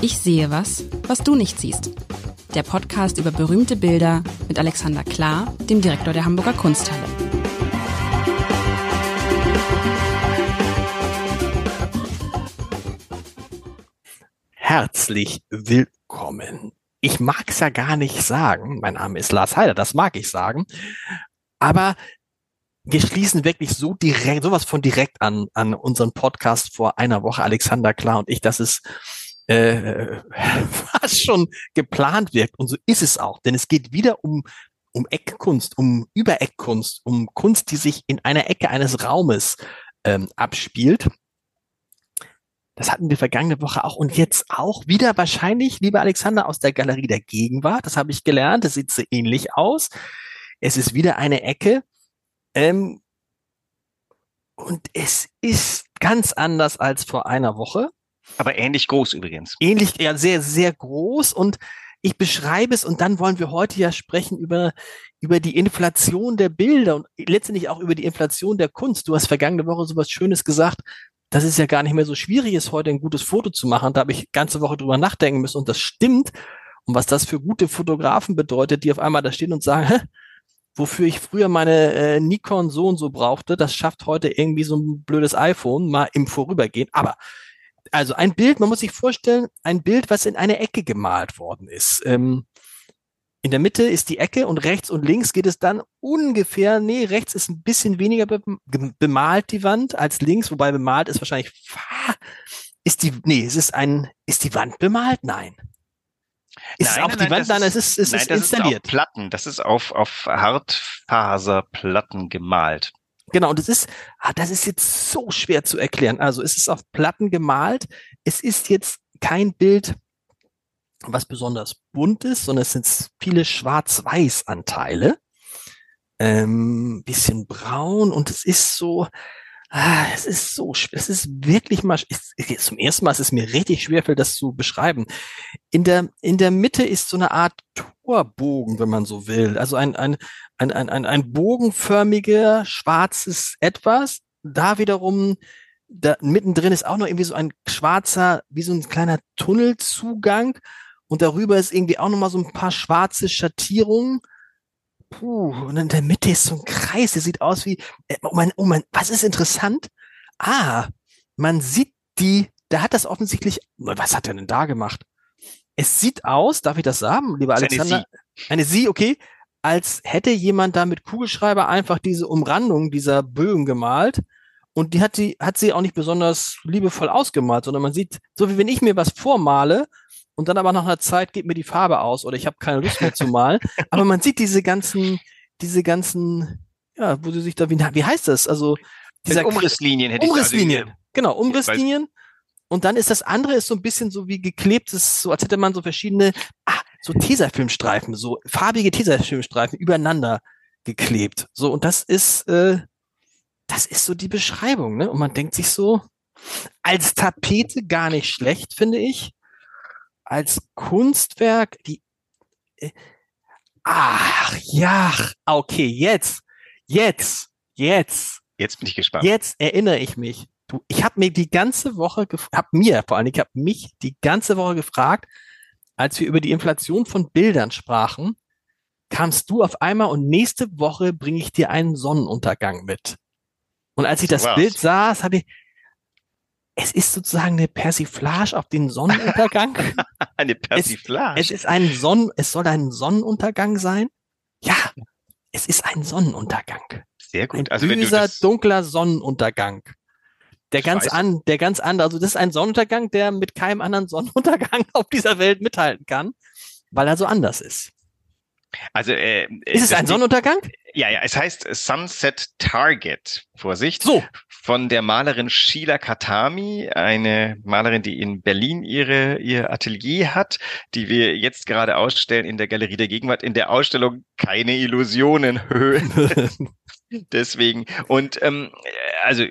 Ich sehe was, was du nicht siehst. Der Podcast über berühmte Bilder mit Alexander Klar, dem Direktor der Hamburger Kunsthalle. Herzlich willkommen. Ich mag es ja gar nicht sagen. Mein Name ist Lars Heider, das mag ich sagen. Aber wir schließen wirklich so direkt, sowas von direkt an, an unseren Podcast vor einer Woche, Alexander Klar und ich, dass es äh, fast schon geplant wirkt. Und so ist es auch, denn es geht wieder um, um Eckkunst, um Übereckkunst, um Kunst, die sich in einer Ecke eines Raumes ähm, abspielt. Das hatten wir vergangene Woche auch und jetzt auch wieder wahrscheinlich, lieber Alexander, aus der Galerie der Gegenwart. Das habe ich gelernt. Das sieht so ähnlich aus. Es ist wieder eine Ecke, ähm, und es ist ganz anders als vor einer Woche. Aber ähnlich groß übrigens. Ähnlich, ja, sehr, sehr groß. Und ich beschreibe es und dann wollen wir heute ja sprechen über, über die Inflation der Bilder und letztendlich auch über die Inflation der Kunst. Du hast vergangene Woche so was Schönes gesagt, dass es ja gar nicht mehr so schwierig ist, heute ein gutes Foto zu machen. Da habe ich ganze Woche drüber nachdenken müssen und das stimmt. Und was das für gute Fotografen bedeutet, die auf einmal da stehen und sagen, wofür ich früher meine äh, Nikon so und so brauchte, das schafft heute irgendwie so ein blödes iPhone mal im Vorübergehen. Aber also ein Bild, man muss sich vorstellen, ein Bild, was in eine Ecke gemalt worden ist. Ähm, in der Mitte ist die Ecke und rechts und links geht es dann ungefähr, nee, rechts ist ein bisschen weniger be bemalt die Wand als links, wobei bemalt ist wahrscheinlich, ist die, nee, es ist ein, ist die Wand bemalt? Nein. Ist nein, es auf nein, die Wand? Nein, es ist, es nein, ist installiert. Ist Platten. Das ist auf, auf Hartfaserplatten gemalt. Genau, und das ist, ah, das ist jetzt so schwer zu erklären. Also es ist auf Platten gemalt. Es ist jetzt kein Bild, was besonders bunt ist, sondern es sind viele Schwarz-Weiß-Anteile. Ähm, bisschen braun und es ist so, Ah, es ist so, es ist wirklich mal, ich, zum ersten Mal ist es mir richtig schwer, das zu beschreiben. In der, in der Mitte ist so eine Art Torbogen, wenn man so will. Also ein, ein, ein, ein, ein, ein bogenförmiger, schwarzes Etwas. Da wiederum, da mittendrin ist auch noch irgendwie so ein schwarzer, wie so ein kleiner Tunnelzugang. Und darüber ist irgendwie auch noch mal so ein paar schwarze Schattierungen Puh, und in der Mitte ist so ein Kreis, der sieht aus wie, äh, oh mein, oh mein, was ist interessant? Ah, man sieht die, der hat das offensichtlich, was hat er denn da gemacht? Es sieht aus, darf ich das sagen, lieber Alexander? Eine Sie. Eine Sie, okay, als hätte jemand da mit Kugelschreiber einfach diese Umrandung dieser Bögen gemalt. Und die hat sie, hat sie auch nicht besonders liebevoll ausgemalt, sondern man sieht, so wie wenn ich mir was vormale und dann aber nach einer Zeit geht mir die Farbe aus oder ich habe keine Lust mehr zu malen. aber man sieht diese ganzen, diese ganzen, ja, wo sie sich da, wie, wie heißt das? Also dieser Umrisslinien hätte Umrisslinien, ich also, genau, Umrisslinien. Und dann ist das andere ist so ein bisschen so wie geklebtes, so als hätte man so verschiedene, ah, so Tesafilmstreifen, so farbige Tesafilmstreifen übereinander geklebt. So, und das ist, äh, das ist so die Beschreibung, ne? Und man denkt sich so, als Tapete gar nicht schlecht, finde ich als Kunstwerk, die, äh, ach, ja, okay, jetzt, jetzt, jetzt. Jetzt bin ich gespannt. Jetzt erinnere ich mich. Du, ich habe mir die ganze Woche, habe mir vor allem, ich habe mich die ganze Woche gefragt, als wir über die Inflation von Bildern sprachen, kamst du auf einmal und nächste Woche bringe ich dir einen Sonnenuntergang mit. Und als ich das wow. Bild sah, habe ich, es ist sozusagen eine Persiflage auf den Sonnenuntergang. eine Persiflage? Es, es, ist ein Sonnen, es soll ein Sonnenuntergang sein. Ja, es ist ein Sonnenuntergang. Sehr gut. Ein also böser, dunkler Sonnenuntergang. Der ganz an, der ganz andere, also das ist ein Sonnenuntergang, der mit keinem anderen Sonnenuntergang auf dieser Welt mithalten kann, weil er so anders ist. Also äh, ist es ein Sonnenuntergang? Ja, ja, es heißt Sunset Target. Vorsicht. So. Von der Malerin Sheila Katami, eine Malerin, die in Berlin ihre, ihr Atelier hat, die wir jetzt gerade ausstellen in der Galerie der Gegenwart, in der Ausstellung Keine Illusionen. Deswegen. Und ähm, also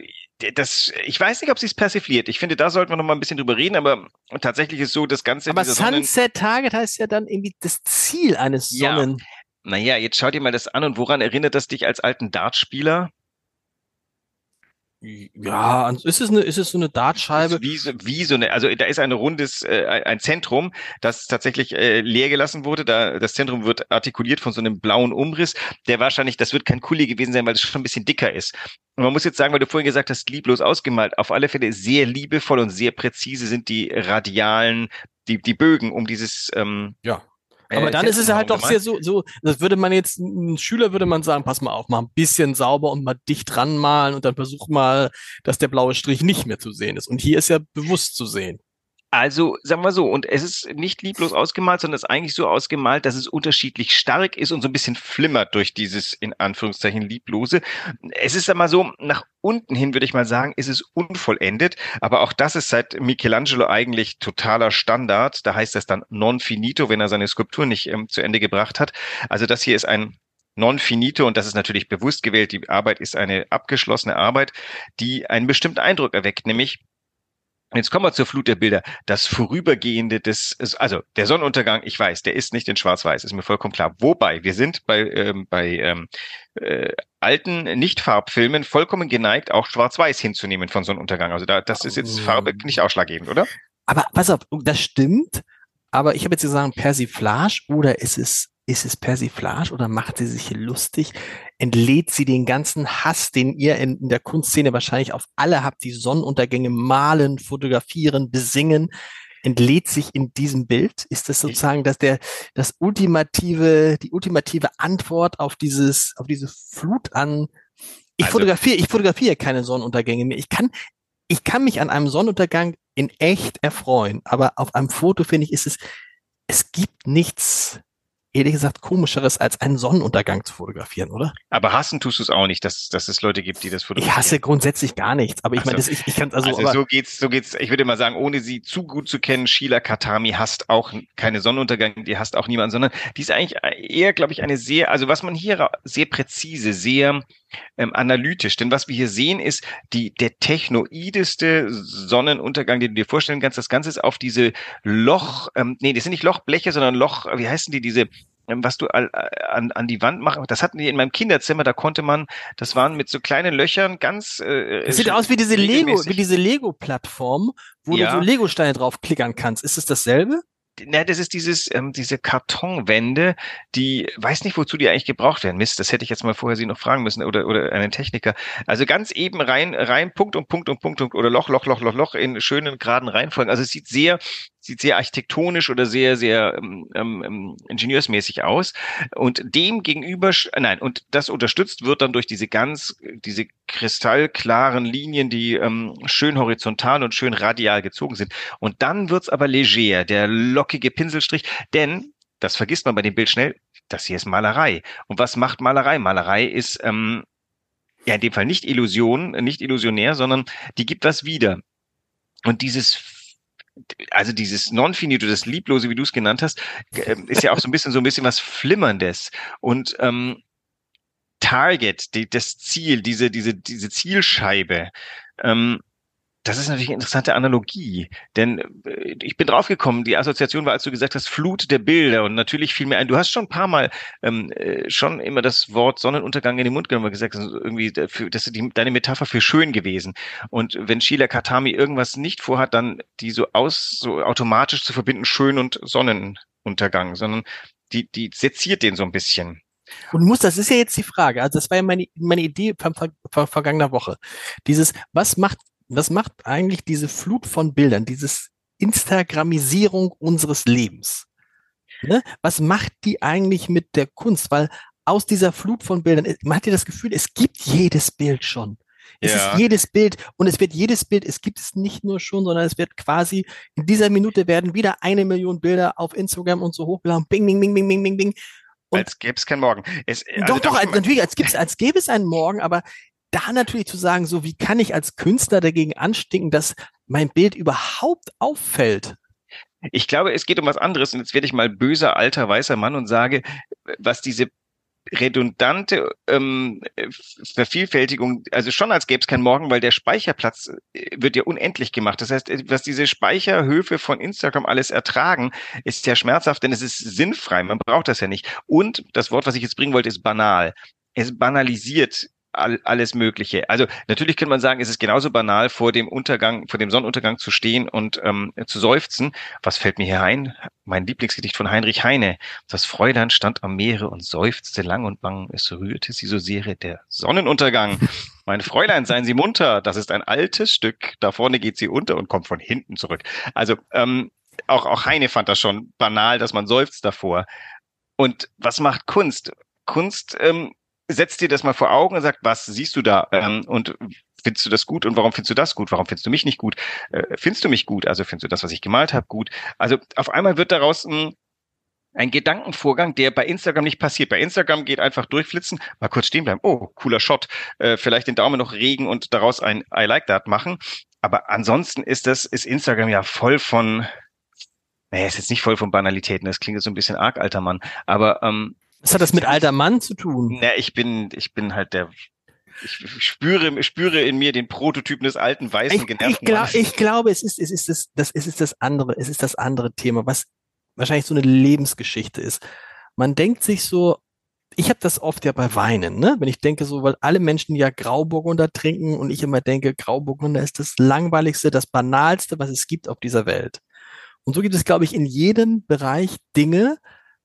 das, ich weiß nicht, ob sie es persifliert. Ich finde, da sollten wir noch mal ein bisschen drüber reden, aber tatsächlich ist so das Ganze. Aber Sunset Target heißt ja dann irgendwie das Ziel eines Sonnen. Ja. Naja, jetzt schau dir mal das an und woran erinnert das dich als alten Dartspieler? Ja, ist es eine, ist es so eine Dartscheibe? Wie so, wie so eine, also da ist ein rundes, äh, ein Zentrum, das tatsächlich äh, leer gelassen wurde. Da, das Zentrum wird artikuliert von so einem blauen Umriss, der wahrscheinlich, das wird kein Kuli gewesen sein, weil es schon ein bisschen dicker ist. Und man muss jetzt sagen, weil du vorhin gesagt hast, lieblos ausgemalt, auf alle Fälle sehr liebevoll und sehr präzise sind die radialen, die, die Bögen um dieses ähm, ja. Aber äh, dann ist es halt doch sehr so, so, das würde man jetzt, ein Schüler würde man sagen, pass mal auf, mal ein bisschen sauber und mal dicht ranmalen und dann versuch mal, dass der blaue Strich nicht mehr zu sehen ist. Und hier ist ja bewusst zu sehen. Also sagen wir so, und es ist nicht lieblos ausgemalt, sondern es ist eigentlich so ausgemalt, dass es unterschiedlich stark ist und so ein bisschen flimmert durch dieses in Anführungszeichen lieblose. Es ist einmal so, nach unten hin würde ich mal sagen, ist es unvollendet, aber auch das ist seit Michelangelo eigentlich totaler Standard. Da heißt das dann non finito, wenn er seine Skulptur nicht ähm, zu Ende gebracht hat. Also das hier ist ein non finito und das ist natürlich bewusst gewählt. Die Arbeit ist eine abgeschlossene Arbeit, die einen bestimmten Eindruck erweckt, nämlich Jetzt kommen wir zur Flut der Bilder. Das Vorübergehende des, also der Sonnenuntergang, ich weiß, der ist nicht in Schwarz-Weiß, ist mir vollkommen klar. Wobei, wir sind bei, ähm, bei ähm, äh, alten Nicht-Farbfilmen vollkommen geneigt, auch Schwarz-Weiß hinzunehmen von Sonnenuntergang. Also da, das ist jetzt Farbe nicht ausschlaggebend, oder? Aber pass auf, das stimmt. Aber ich habe jetzt gesagt Persiflage oder ist es ist es Persiflage oder macht sie sich hier lustig? Entlädt sie den ganzen Hass, den ihr in, in der Kunstszene wahrscheinlich auf alle habt, die Sonnenuntergänge malen, fotografieren, besingen? entlädt sich in diesem Bild? Ist das sozusagen, dass der, das ultimative, die ultimative Antwort auf dieses, auf diese Flut an, ich also, fotografiere, ich fotografiere keine Sonnenuntergänge mehr. Ich kann, ich kann mich an einem Sonnenuntergang in echt erfreuen, aber auf einem Foto finde ich, ist es, es gibt nichts ehrlich gesagt komischeres, als einen Sonnenuntergang zu fotografieren, oder? Aber hassen tust du es auch nicht, dass, dass es Leute gibt, die das fotografieren. Ich hasse grundsätzlich gar nichts, aber ich meine, ich, ich kann also. Also so geht's, so geht's, ich würde mal sagen, ohne sie zu gut zu kennen, Sheila Katami hasst auch keine Sonnenuntergang, die hasst auch niemanden, sondern die ist eigentlich eher, glaube ich, eine sehr, also was man hier sehr präzise, sehr ähm, analytisch. Denn was wir hier sehen, ist die, der technoideste Sonnenuntergang, den du dir vorstellen kannst. Das Ganze ist auf diese Loch, ähm, nee, das sind nicht Lochbleche, sondern Loch, wie heißen die, diese, was du an, an die Wand machst. Das hatten die in meinem Kinderzimmer, da konnte man, das waren mit so kleinen Löchern ganz. Äh, das sieht aus wie diese Lego, wie diese Lego-Plattform, wo ja. du so Lego-Steine drauf klickern kannst. Ist es dasselbe? na, das ist dieses, ähm, diese Kartonwände, die, weiß nicht, wozu die eigentlich gebraucht werden. Mist, das hätte ich jetzt mal vorher Sie noch fragen müssen oder, oder einen Techniker. Also ganz eben rein, rein, Punkt und Punkt und Punkt und, oder Loch, Loch, Loch, Loch, Loch in schönen geraden Reihenfolgen. Also es sieht sehr, sieht sehr architektonisch oder sehr, sehr ähm, ähm, ähm, ingenieursmäßig aus. Und dem gegenüber, nein, und das unterstützt wird dann durch diese ganz, diese kristallklaren Linien, die ähm, schön horizontal und schön radial gezogen sind. Und dann wird's aber leger, der lockige Pinselstrich, denn das vergisst man bei dem Bild schnell, das hier ist Malerei. Und was macht Malerei? Malerei ist ähm, ja in dem Fall nicht Illusion, nicht illusionär, sondern die gibt was wieder. Und dieses also dieses Non-Finito, das Lieblose, wie du es genannt hast, äh, ist ja auch so ein bisschen so ein bisschen was Flimmerndes. Und ähm, Target, die, das Ziel, diese, diese, diese Zielscheibe, ähm, das ist natürlich eine interessante Analogie, denn äh, ich bin draufgekommen, die Assoziation war, als du gesagt hast, Flut der Bilder und natürlich fiel mir ein, du hast schon ein paar Mal ähm, äh, schon immer das Wort Sonnenuntergang in den Mund genommen und gesagt, irgendwie dafür, das ist die, deine Metapher für schön gewesen. Und wenn Sheila Katami irgendwas nicht vorhat, dann die so aus, so automatisch zu verbinden, schön und Sonnenuntergang, sondern die, die seziert den so ein bisschen. Und muss, das ist ja jetzt die Frage, also das war ja meine, meine Idee ver, vergangener Woche. Dieses, was macht was macht eigentlich diese Flut von Bildern, dieses Instagramisierung unseres Lebens? Ne? Was macht die eigentlich mit der Kunst? Weil aus dieser Flut von Bildern, man hat ja das Gefühl, es gibt jedes Bild schon. Es ja. ist jedes Bild und es wird jedes Bild, es gibt es nicht nur schon, sondern es wird quasi, in dieser Minute werden wieder eine Million Bilder auf Instagram und so hochgeladen. Bing, bing, bing, bing, bing, bing, bing. Und als gäbe es keinen Morgen. Es, also doch, doch, als, natürlich, als, gibt's, als gäbe es einen Morgen, aber da natürlich zu sagen, so wie kann ich als Künstler dagegen anstinken, dass mein Bild überhaupt auffällt? Ich glaube, es geht um was anderes und jetzt werde ich mal böser alter weißer Mann und sage, was diese redundante ähm, Vervielfältigung, also schon als gäbe es keinen Morgen, weil der Speicherplatz äh, wird ja unendlich gemacht. Das heißt, was diese Speicherhöfe von Instagram alles ertragen, ist ja schmerzhaft, denn es ist sinnfrei. Man braucht das ja nicht. Und das Wort, was ich jetzt bringen wollte, ist banal. Es banalisiert all, alles Mögliche. Also natürlich könnte man sagen, es ist genauso banal, vor dem Untergang, vor dem Sonnenuntergang zu stehen und ähm, zu seufzen. Was fällt mir hier ein? Mein Lieblingsgedicht von Heinrich Heine. Das Fräulein stand am Meere und seufzte lang und bang. Es rührte sie so sehr der Sonnenuntergang. Mein Fräulein, seien Sie munter. Das ist ein altes Stück. Da vorne geht sie unter und kommt von hinten zurück. Also ähm, auch, auch Heine fand das schon banal, dass man seufzt davor. Und was macht Kunst? Kunst ähm, setzt dir das mal vor Augen und sagt, was siehst du da? Ähm, und findest du das gut und warum findest du das gut? Warum findest du mich nicht gut? Äh, findest du mich gut? Also findest du das, was ich gemalt habe, gut? Also auf einmal wird daraus ein, ein Gedankenvorgang, der bei Instagram nicht passiert. Bei Instagram geht einfach durchflitzen, mal kurz stehen bleiben. Oh, cooler Shot. Äh, vielleicht den Daumen noch regen und daraus ein I like that machen. Aber ansonsten ist das, ist Instagram ja voll von, naja, ist jetzt nicht voll von Banalitäten. Das klingt jetzt so ein bisschen arg, alter Mann. Aber ähm, was hat das mit alter Mann zu tun? Na, ich bin, ich bin halt der ich spüre, spüre in mir den Prototypen des alten weißen genervten ich, glaub, ich glaube, es ist, es ist das, das, es ist das andere, es ist das andere Thema, was wahrscheinlich so eine Lebensgeschichte ist. Man denkt sich so, ich habe das oft ja bei Weinen, ne? Wenn ich denke so, weil alle Menschen ja Grauburgunder trinken und ich immer denke, Grauburgunder ist das langweiligste, das banalste, was es gibt auf dieser Welt. Und so gibt es, glaube ich, in jedem Bereich Dinge,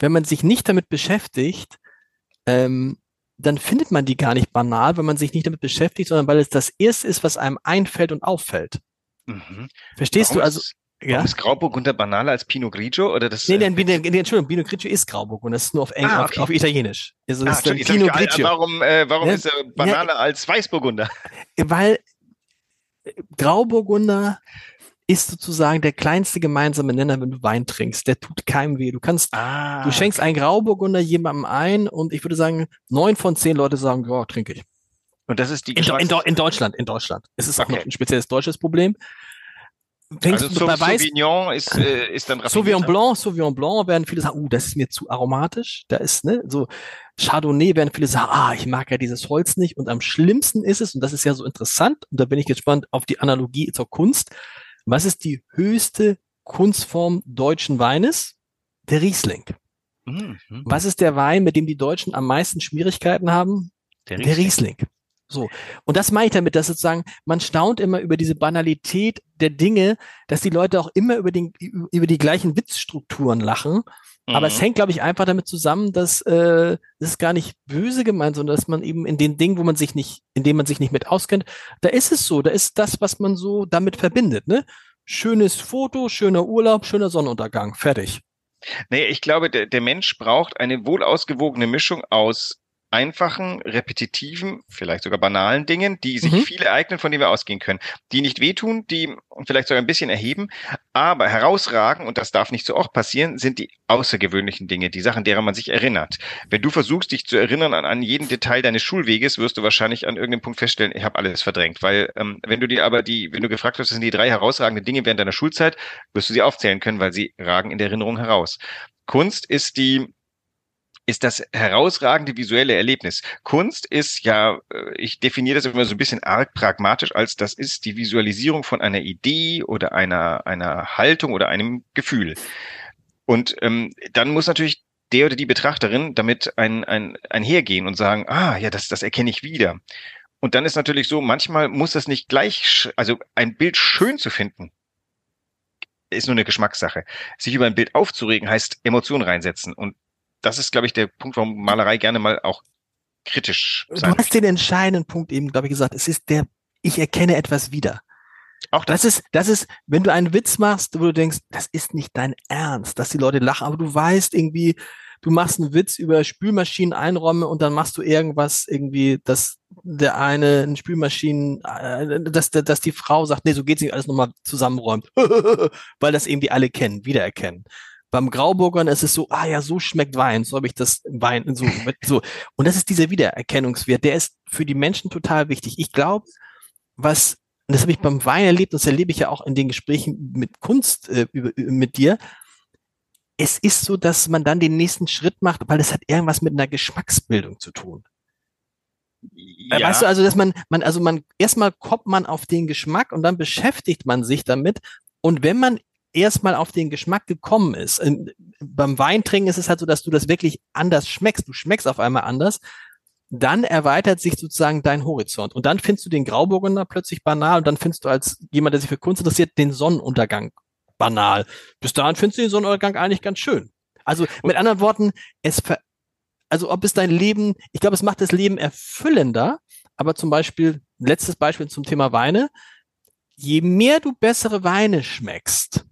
wenn man sich nicht damit beschäftigt, ähm, dann findet man die gar nicht banal, wenn man sich nicht damit beschäftigt, sondern weil es das erste ist, was einem einfällt und auffällt. Mhm. Verstehst warum du also? Ist, ja? ist Grauburgunder banaler als Pinot Grigio oder das? Nee, nee, nee, nee Entschuldigung, Pinot Grigio ist Grauburgunder, das ist nur auf, Eng ah, okay. auf, auf, Italienisch. Also ah, Pinot Grigio. Warum, äh, warum ja, ist er banaler ja, als Weißburgunder? Weil Grauburgunder ist sozusagen der kleinste gemeinsame Nenner, wenn du Wein trinkst. Der tut keinem weh. Du kannst, ah, du schenkst einen Grauburgunder jemandem ein und ich würde sagen, neun von zehn Leute sagen, ja, trinke ich. Und das ist die in, in, in, Deutschland, in Deutschland. Es ist okay. auch noch ein spezielles deutsches Problem. Fängst also bei Weiß, Sauvignon ist, äh, ist dann Sauvignon Blanc, Sauvignon Blanc werden viele sagen, uh, das ist mir zu aromatisch. Da ist, ne, so Chardonnay werden viele sagen, ah, ich mag ja dieses Holz nicht. Und am schlimmsten ist es, und das ist ja so interessant, und da bin ich gespannt auf die Analogie zur Kunst, was ist die höchste Kunstform deutschen Weines? Der Riesling. Mhm. Was ist der Wein, mit dem die Deutschen am meisten Schwierigkeiten haben? Der Riesling. Der Riesling. So. Und das meine ich damit, dass sozusagen, man staunt immer über diese Banalität der Dinge, dass die Leute auch immer über, den, über die gleichen Witzstrukturen lachen. Mhm. Aber es mhm. hängt, glaube ich, einfach damit zusammen, dass äh, das ist gar nicht böse gemeint, sondern dass man eben in den Dingen, wo man sich nicht, in denen man sich nicht mit auskennt, da ist es so, da ist das, was man so damit verbindet. Ne? Schönes Foto, schöner Urlaub, schöner Sonnenuntergang, fertig. Nee, ich glaube, der, der Mensch braucht eine wohl ausgewogene Mischung aus einfachen, repetitiven, vielleicht sogar banalen Dingen, die sich mhm. viel ereignen, von denen wir ausgehen können, die nicht wehtun, die vielleicht sogar ein bisschen erheben, aber herausragen, und das darf nicht so oft passieren, sind die außergewöhnlichen Dinge, die Sachen, derer man sich erinnert. Wenn du versuchst, dich zu erinnern an, an jeden Detail deines Schulweges, wirst du wahrscheinlich an irgendeinem Punkt feststellen, ich habe alles verdrängt, weil ähm, wenn du dir aber die, wenn du gefragt hast, was sind die drei herausragenden Dinge während deiner Schulzeit, wirst du sie aufzählen können, weil sie ragen in der Erinnerung heraus. Kunst ist die ist das herausragende visuelle Erlebnis. Kunst ist ja, äh, ich definiere das immer so ein bisschen arg pragmatisch als das ist die Visualisierung von einer Idee oder einer, einer Haltung oder einem Gefühl. Und ähm, dann muss natürlich der oder die Betrachterin damit ein, ein, einhergehen und sagen, ah, ja, das, das erkenne ich wieder. Und dann ist natürlich so, manchmal muss das nicht gleich, also ein Bild schön zu finden, ist nur eine Geschmackssache. Sich über ein Bild aufzuregen heißt Emotionen reinsetzen. Und das ist, glaube ich, der Punkt, warum Malerei gerne mal auch kritisch sein Du hast den entscheidenden Punkt eben, glaube ich, gesagt. Es ist der, ich erkenne etwas wieder. Auch das. das ist, das ist, wenn du einen Witz machst, wo du denkst, das ist nicht dein Ernst, dass die Leute lachen, aber du weißt irgendwie, du machst einen Witz über Spülmaschinen einräumen und dann machst du irgendwas irgendwie, dass der eine ein Spülmaschinen, äh, dass, dass die Frau sagt, nee, so geht's nicht, alles nochmal zusammenräumt, weil das eben die alle kennen, wiedererkennen. Beim Grauburgern ist es so, ah ja, so schmeckt Wein, so habe ich das Wein, so, so. Und das ist dieser Wiedererkennungswert, der ist für die Menschen total wichtig. Ich glaube, was, und das habe ich beim Wein erlebt, das erlebe ich ja auch in den Gesprächen mit Kunst äh, über, mit dir, es ist so, dass man dann den nächsten Schritt macht, weil es hat irgendwas mit einer Geschmacksbildung zu tun. Ja. Weißt du, also, dass man, man, also man, erstmal kommt man auf den Geschmack und dann beschäftigt man sich damit. Und wenn man erstmal auf den Geschmack gekommen ist. Und beim Weintrinken ist es halt so, dass du das wirklich anders schmeckst. Du schmeckst auf einmal anders. dann erweitert sich sozusagen dein Horizont. Und dann findest du den Grauburgunder plötzlich banal und dann findest du als jemand, der sich für Kunst interessiert, den Sonnenuntergang banal. Bis dahin findest du den Sonnenuntergang eigentlich ganz schön. Also mit anderen Worten, es ver also ob es dein Leben, ich glaube, es macht das Leben erfüllender, aber zum Beispiel, letztes Beispiel zum Thema Weine, je mehr du bessere Weine schmeckst,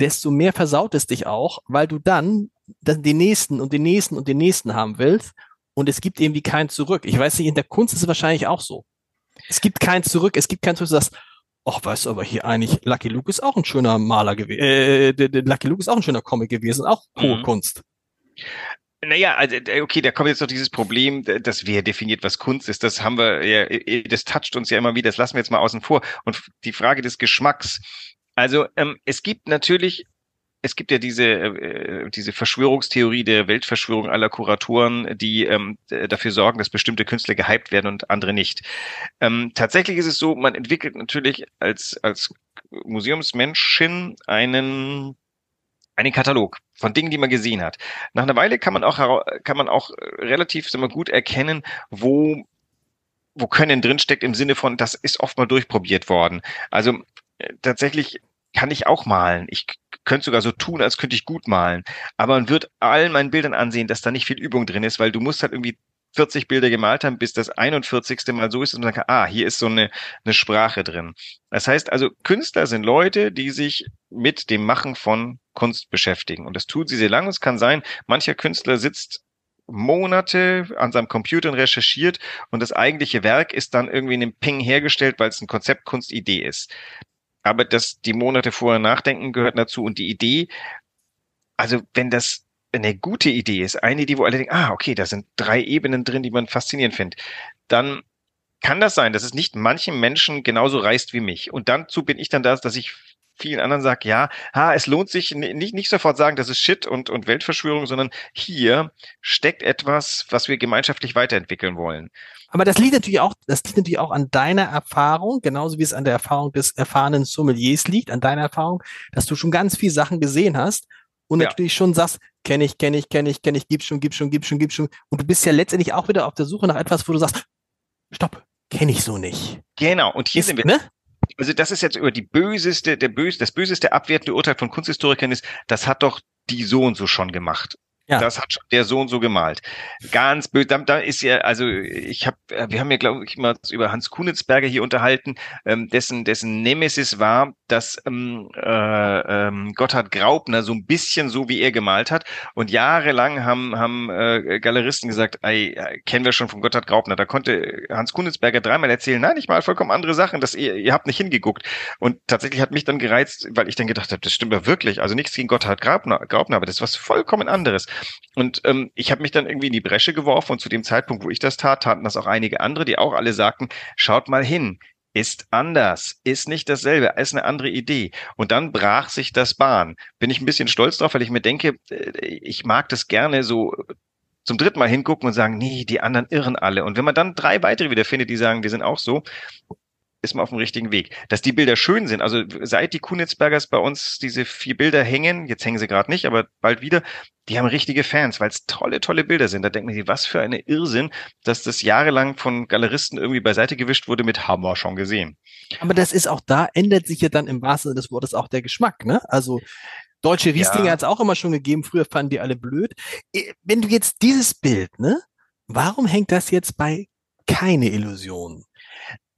desto mehr versaut es dich auch, weil du dann den nächsten und den nächsten und den nächsten haben willst und es gibt irgendwie kein Zurück. Ich weiß nicht, in der Kunst ist es wahrscheinlich auch so. Es gibt kein Zurück, es gibt kein Zurück, du sagst, ach, weißt du, aber hier eigentlich, Lucky Luke ist auch ein schöner Maler gewesen, äh, Lucky Luke ist auch ein schöner Comic gewesen, auch hohe mhm. Kunst. Naja, also okay, da kommt jetzt noch dieses Problem, dass wer definiert, was Kunst ist. Das haben wir ja, das toucht uns ja immer wieder, das lassen wir jetzt mal außen vor. Und die Frage des Geschmacks. Also ähm, es gibt natürlich es gibt ja diese, äh, diese Verschwörungstheorie der Weltverschwörung aller Kuratoren, die ähm, dafür sorgen, dass bestimmte Künstler gehypt werden und andere nicht. Ähm, tatsächlich ist es so, man entwickelt natürlich als, als Museumsmenschin einen einen Katalog von Dingen, die man gesehen hat. Nach einer Weile kann man auch kann man auch relativ sagen wir, gut erkennen, wo wo Können drinsteckt im Sinne von, das ist oft mal durchprobiert worden. Also äh, tatsächlich kann ich auch malen. Ich könnte sogar so tun, als könnte ich gut malen. Aber man wird allen meinen Bildern ansehen, dass da nicht viel Übung drin ist, weil du musst halt irgendwie 40 Bilder gemalt haben, bis das 41. Mal so ist und man sagt, ah, hier ist so eine, eine Sprache drin. Das heißt also, Künstler sind Leute, die sich mit dem Machen von Kunst beschäftigen. Und das tun sie sehr lange. Es kann sein, mancher Künstler sitzt Monate an seinem Computer und recherchiert und das eigentliche Werk ist dann irgendwie in einem Ping hergestellt, weil es eine Konzeptkunstidee ist aber das die Monate vorher nachdenken gehört dazu und die Idee, also wenn das eine gute Idee ist, eine Idee, wo alle denken, ah, okay, da sind drei Ebenen drin, die man faszinierend findet, dann kann das sein, dass es nicht manchen Menschen genauso reißt wie mich. Und dazu bin ich dann da, dass ich vielen anderen sage, ja, ha, es lohnt sich nicht, nicht sofort sagen, das ist Shit und, und Weltverschwörung, sondern hier steckt etwas, was wir gemeinschaftlich weiterentwickeln wollen. Aber das liegt natürlich auch, das liegt natürlich auch an deiner Erfahrung, genauso wie es an der Erfahrung des erfahrenen Sommeliers liegt, an deiner Erfahrung, dass du schon ganz viel Sachen gesehen hast und ja. natürlich schon sagst, kenne ich, kenne ich, kenne ich, kenne ich, gib schon, gib schon, gib schon, gib schon. Und du bist ja letztendlich auch wieder auf der Suche nach etwas, wo du sagst, stopp, kenne ich so nicht. Genau. Und hier ist, sind wir. Ne? Also das ist jetzt über die böseste, der bös, das böseste abwertende Urteil von Kunsthistorikern ist, das hat doch die so und so schon gemacht. Ja. Das hat schon der Sohn so gemalt. Ganz böse. Da, da ist ja, also ich habe, äh, wir haben ja, glaube ich, mal über Hans Kunitzberger hier unterhalten, ähm, dessen, dessen Nemesis war, dass ähm, äh, ähm, Gotthard Graupner so ein bisschen so wie er gemalt hat. Und jahrelang haben, haben äh, Galeristen gesagt, ey, äh, kennen wir schon von Gotthard Graupner. Da konnte Hans Kunitzberger dreimal erzählen, nein, ich mal vollkommen andere Sachen, dass ihr, ihr habt nicht hingeguckt. Und tatsächlich hat mich dann gereizt, weil ich dann gedacht habe, das stimmt ja wirklich. Also nichts gegen Gotthard Graupner, Graupner aber das ist was vollkommen anderes. Und ähm, ich habe mich dann irgendwie in die Bresche geworfen und zu dem Zeitpunkt, wo ich das tat, taten das auch einige andere, die auch alle sagten, schaut mal hin, ist anders, ist nicht dasselbe, ist eine andere Idee. Und dann brach sich das Bahn. Bin ich ein bisschen stolz drauf, weil ich mir denke, äh, ich mag das gerne so zum dritten Mal hingucken und sagen, nee, die anderen irren alle. Und wenn man dann drei weitere wieder findet, die sagen, die sind auch so, ist man auf dem richtigen Weg. Dass die Bilder schön sind, also seit die Kunitzbergers bei uns diese vier Bilder hängen, jetzt hängen sie gerade nicht, aber bald wieder, die haben richtige Fans, weil es tolle, tolle Bilder sind. Da denkt man sich, was für eine Irrsinn, dass das jahrelang von Galeristen irgendwie beiseite gewischt wurde mit Hammer schon gesehen. Aber das ist auch da, ändert sich ja dann im wahrsten Sinne des Wortes auch der Geschmack, ne? Also Deutsche Rieslinge ja. hat es auch immer schon gegeben, früher fanden die alle blöd. Wenn du jetzt dieses Bild, ne? Warum hängt das jetzt bei keine Illusion?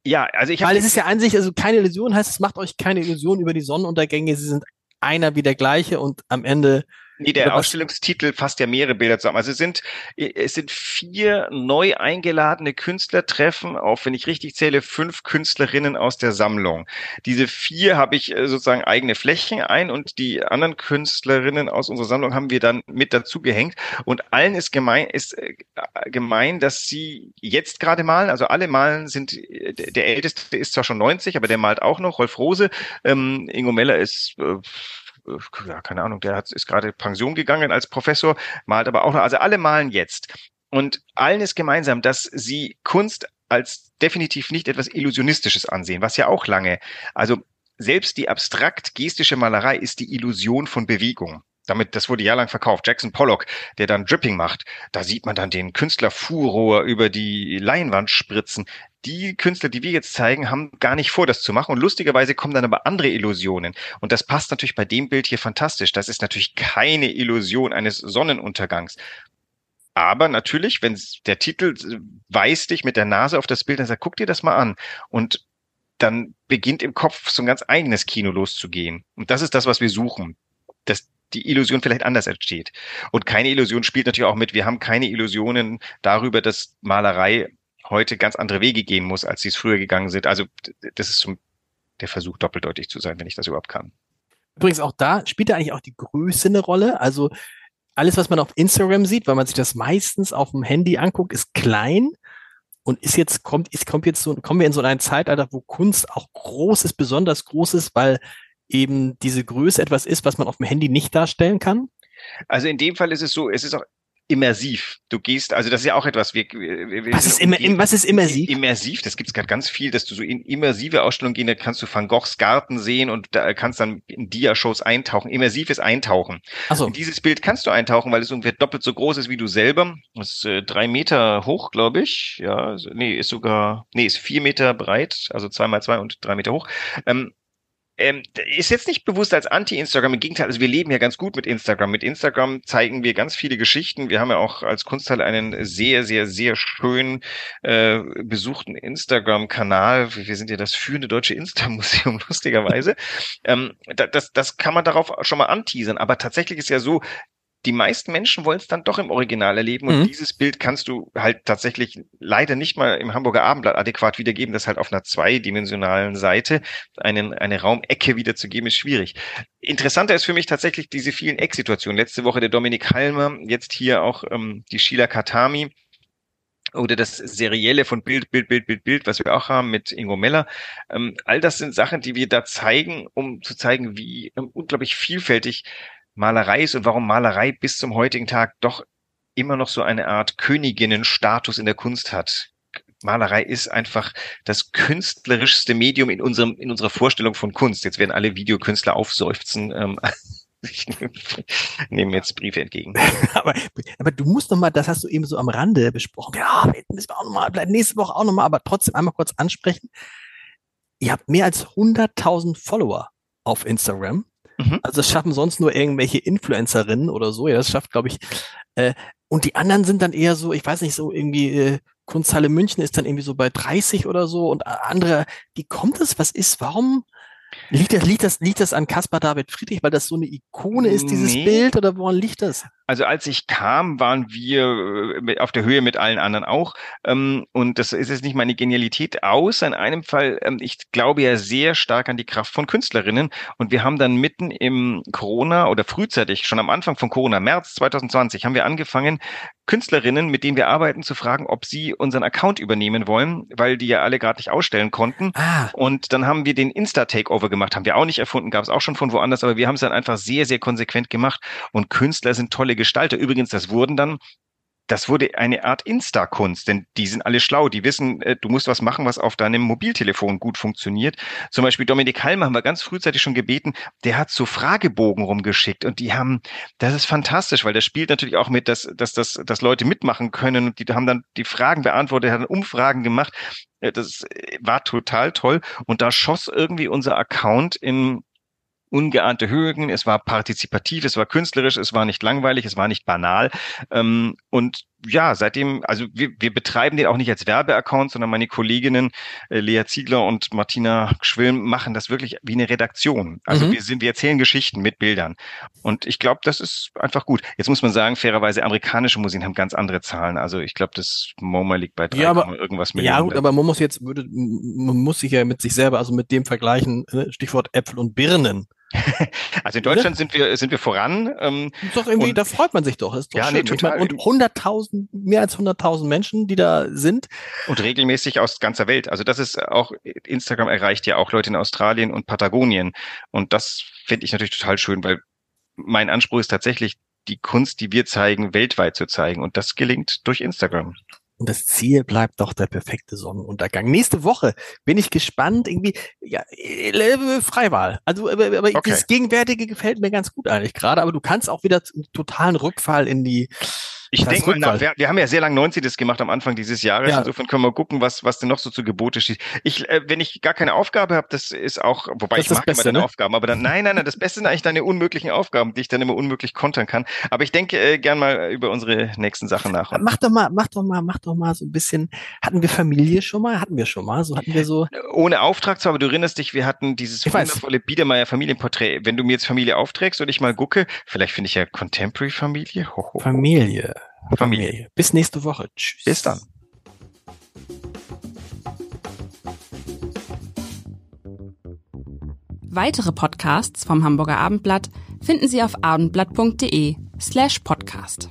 Ja, also ich habe. Weil es ist ja an sich, also keine Illusion heißt, es macht euch keine Illusion über die Sonnenuntergänge. Sie sind einer wie der gleiche und am Ende Nee, der Ausstellungstitel fasst ja mehrere Bilder zusammen. Also es sind, es sind vier neu eingeladene Künstlertreffen auf, wenn ich richtig zähle, fünf Künstlerinnen aus der Sammlung. Diese vier habe ich äh, sozusagen eigene Flächen ein und die anderen Künstlerinnen aus unserer Sammlung haben wir dann mit dazu gehängt. Und allen ist gemein, ist äh, gemein, dass sie jetzt gerade malen. Also alle malen sind, der älteste ist zwar schon 90, aber der malt auch noch. Rolf Rose, ähm, Ingo Meller ist äh, äh, ja, keine Ahnung, der hat, ist gerade Pension gegangen als Professor, malt aber auch noch, also alle malen jetzt. Und allen ist gemeinsam, dass sie Kunst als definitiv nicht etwas Illusionistisches ansehen, was ja auch lange, also selbst die abstrakt gestische Malerei ist die Illusion von Bewegung. Damit, das wurde jahrelang verkauft. Jackson Pollock, der dann Dripping macht, da sieht man dann den Künstler Furor über die Leinwand spritzen. Die Künstler, die wir jetzt zeigen, haben gar nicht vor, das zu machen. Und lustigerweise kommen dann aber andere Illusionen. Und das passt natürlich bei dem Bild hier fantastisch. Das ist natürlich keine Illusion eines Sonnenuntergangs. Aber natürlich, wenn der Titel weist dich mit der Nase auf das Bild, dann sagt, guck dir das mal an. Und dann beginnt im Kopf so ein ganz eigenes Kino loszugehen. Und das ist das, was wir suchen. Dass die Illusion vielleicht anders entsteht. Und keine Illusion spielt natürlich auch mit, wir haben keine Illusionen darüber, dass Malerei heute ganz andere Wege gehen muss, als sie es früher gegangen sind. Also das ist zum, der Versuch, doppeldeutig zu sein, wenn ich das überhaupt kann. Übrigens auch da spielt da eigentlich auch die Größe eine Rolle. Also alles, was man auf Instagram sieht, weil man sich das meistens auf dem Handy anguckt, ist klein und ist jetzt, kommt, ist, kommt jetzt so, kommen wir in so ein Zeitalter, wo Kunst auch groß ist, besonders groß ist, weil eben diese Größe etwas ist, was man auf dem Handy nicht darstellen kann? Also in dem Fall ist es so, es ist auch immersiv. Du gehst, also das ist ja auch etwas. Wir, wir was, ist immer, was ist immersiv? Immersiv, das gibt es gerade ganz viel, dass du so in immersive Ausstellungen gehen, da kannst du Van Goghs Garten sehen und da kannst dann in Dia-Shows eintauchen. Immersives Eintauchen. Ach so. In dieses Bild kannst du eintauchen, weil es ungefähr doppelt so groß ist wie du selber. Das ist äh, drei Meter hoch, glaube ich. Ja, also, nee, ist sogar, nee, ist vier Meter breit, also zwei mal zwei und drei Meter hoch. Ähm, ähm, ist jetzt nicht bewusst als Anti-Instagram. Im Gegenteil, also wir leben ja ganz gut mit Instagram. Mit Instagram zeigen wir ganz viele Geschichten. Wir haben ja auch als Kunstteil einen sehr, sehr, sehr schön äh, besuchten Instagram-Kanal. Wir sind ja das führende deutsche Insta-Museum, lustigerweise. ähm, das, das kann man darauf schon mal anteasern. Aber tatsächlich ist ja so, die meisten Menschen wollen es dann doch im Original erleben und mhm. dieses Bild kannst du halt tatsächlich leider nicht mal im Hamburger Abendblatt adäquat wiedergeben. Das halt auf einer zweidimensionalen Seite einen, eine Raumecke wiederzugeben, ist schwierig. Interessanter ist für mich tatsächlich diese vielen Ecksituationen. Letzte Woche der Dominik Halmer, jetzt hier auch ähm, die Sheila Katami oder das Serielle von Bild, Bild, Bild, Bild, Bild, was wir auch haben mit Ingo Meller. Ähm, all das sind Sachen, die wir da zeigen, um zu zeigen, wie ähm, unglaublich vielfältig Malerei ist und warum Malerei bis zum heutigen Tag doch immer noch so eine Art Königinnenstatus in der Kunst hat. Malerei ist einfach das künstlerischste Medium in unserem in unserer Vorstellung von Kunst. Jetzt werden alle Videokünstler aufseufzen. Ähm, ich nehme jetzt Briefe entgegen. aber, aber du musst noch mal, das hast du eben so am Rande besprochen. Ja, müssen wir auch noch mal, nächste Woche auch noch mal, aber trotzdem einmal kurz ansprechen. Ihr habt mehr als 100.000 Follower auf Instagram. Mhm. Also das schaffen sonst nur irgendwelche Influencerinnen oder so. Ja, das schafft, glaube ich. Äh, und die anderen sind dann eher so, ich weiß nicht, so irgendwie äh, Kunsthalle München ist dann irgendwie so bei 30 oder so und andere, wie kommt es, was ist, warum Liegt das, liegt, das, liegt das an Caspar David Friedrich, weil das so eine Ikone ist, dieses nee. Bild, oder woran liegt das? Also als ich kam, waren wir äh, auf der Höhe mit allen anderen auch. Ähm, und das ist jetzt nicht meine Genialität, außer in einem Fall, ähm, ich glaube ja sehr stark an die Kraft von Künstlerinnen. Und wir haben dann mitten im Corona oder frühzeitig, schon am Anfang von Corona, März 2020, haben wir angefangen, Künstlerinnen, mit denen wir arbeiten, zu fragen, ob sie unseren Account übernehmen wollen, weil die ja alle gerade nicht ausstellen konnten. Ah. Und dann haben wir den Insta-Takeover gemacht. Haben wir auch nicht erfunden, gab es auch schon von woanders, aber wir haben es dann einfach sehr, sehr konsequent gemacht. Und Künstler sind tolle Gestalter. Übrigens, das wurden dann das wurde eine Art Insta-Kunst, denn die sind alle schlau, die wissen, äh, du musst was machen, was auf deinem Mobiltelefon gut funktioniert. Zum Beispiel Dominik Halmer haben wir ganz frühzeitig schon gebeten, der hat so Fragebogen rumgeschickt und die haben, das ist fantastisch, weil das spielt natürlich auch mit, dass, dass, dass, dass Leute mitmachen können und die haben dann die Fragen beantwortet, haben Umfragen gemacht. Äh, das äh, war total toll und da schoss irgendwie unser Account in ungeahnte Höhen, es war partizipativ, es war künstlerisch, es war nicht langweilig, es war nicht banal. Ähm, und ja, seitdem, also wir, wir betreiben den auch nicht als Werbeaccount, sondern meine Kolleginnen äh, Lea Ziegler und Martina Schwilm machen das wirklich wie eine Redaktion. Also mhm. wir sind, wir erzählen Geschichten mit Bildern. Und ich glaube, das ist einfach gut. Jetzt muss man sagen, fairerweise, amerikanische Museen haben ganz andere Zahlen. Also ich glaube, das MoMA liegt bei 3, ja, aber, irgendwas Millionen. Ja, gut, aber man muss jetzt, würde, man muss sich ja mit sich selber, also mit dem vergleichen, ne, Stichwort Äpfel und Birnen. Also in Deutschland sind wir sind wir voran. Ähm, doch irgendwie, und, da freut man sich doch. Ist doch ja, schön. Nee, total. und 100.000, mehr als 100.000 Menschen, die da sind. Und regelmäßig aus ganzer Welt. Also das ist auch, Instagram erreicht ja auch Leute in Australien und Patagonien. Und das finde ich natürlich total schön, weil mein Anspruch ist tatsächlich, die Kunst, die wir zeigen, weltweit zu zeigen. Und das gelingt durch Instagram. Und das Ziel bleibt doch der perfekte Sonnenuntergang. Nächste Woche bin ich gespannt, irgendwie, ja, äh, Freiwahl. Also, aber, aber okay. das Gegenwärtige gefällt mir ganz gut eigentlich gerade, aber du kannst auch wieder einen totalen Rückfall in die ich denke mal nach, wir, wir, haben ja sehr lange 90 gemacht am Anfang dieses Jahres. Ja. Insofern können wir gucken, was, was denn noch so zu Gebote steht. Ich, äh, wenn ich gar keine Aufgabe habe, das ist auch, wobei das ich mag Beste, immer deine ne? Aufgaben, aber dann, nein, nein, nein, das Beste sind eigentlich deine unmöglichen Aufgaben, die ich dann immer unmöglich kontern kann. Aber ich denke äh, gern mal über unsere nächsten Sachen nach. Mach doch mal, mach doch mal, mach doch mal so ein bisschen. Hatten wir Familie schon mal? Hatten wir schon mal? So hatten wir so. Ohne Auftrag zwar, aber du erinnerst dich, wir hatten dieses ich wundervolle Biedermeier Familienporträt. Wenn du mir jetzt Familie aufträgst und ich mal gucke, vielleicht finde ich ja Contemporary Familie. Ho, ho, ho. Familie. Familie. Bis nächste Woche. Tschüss. Bis dann. Weitere Podcasts vom Hamburger Abendblatt finden Sie auf abendblatt.de slash podcast.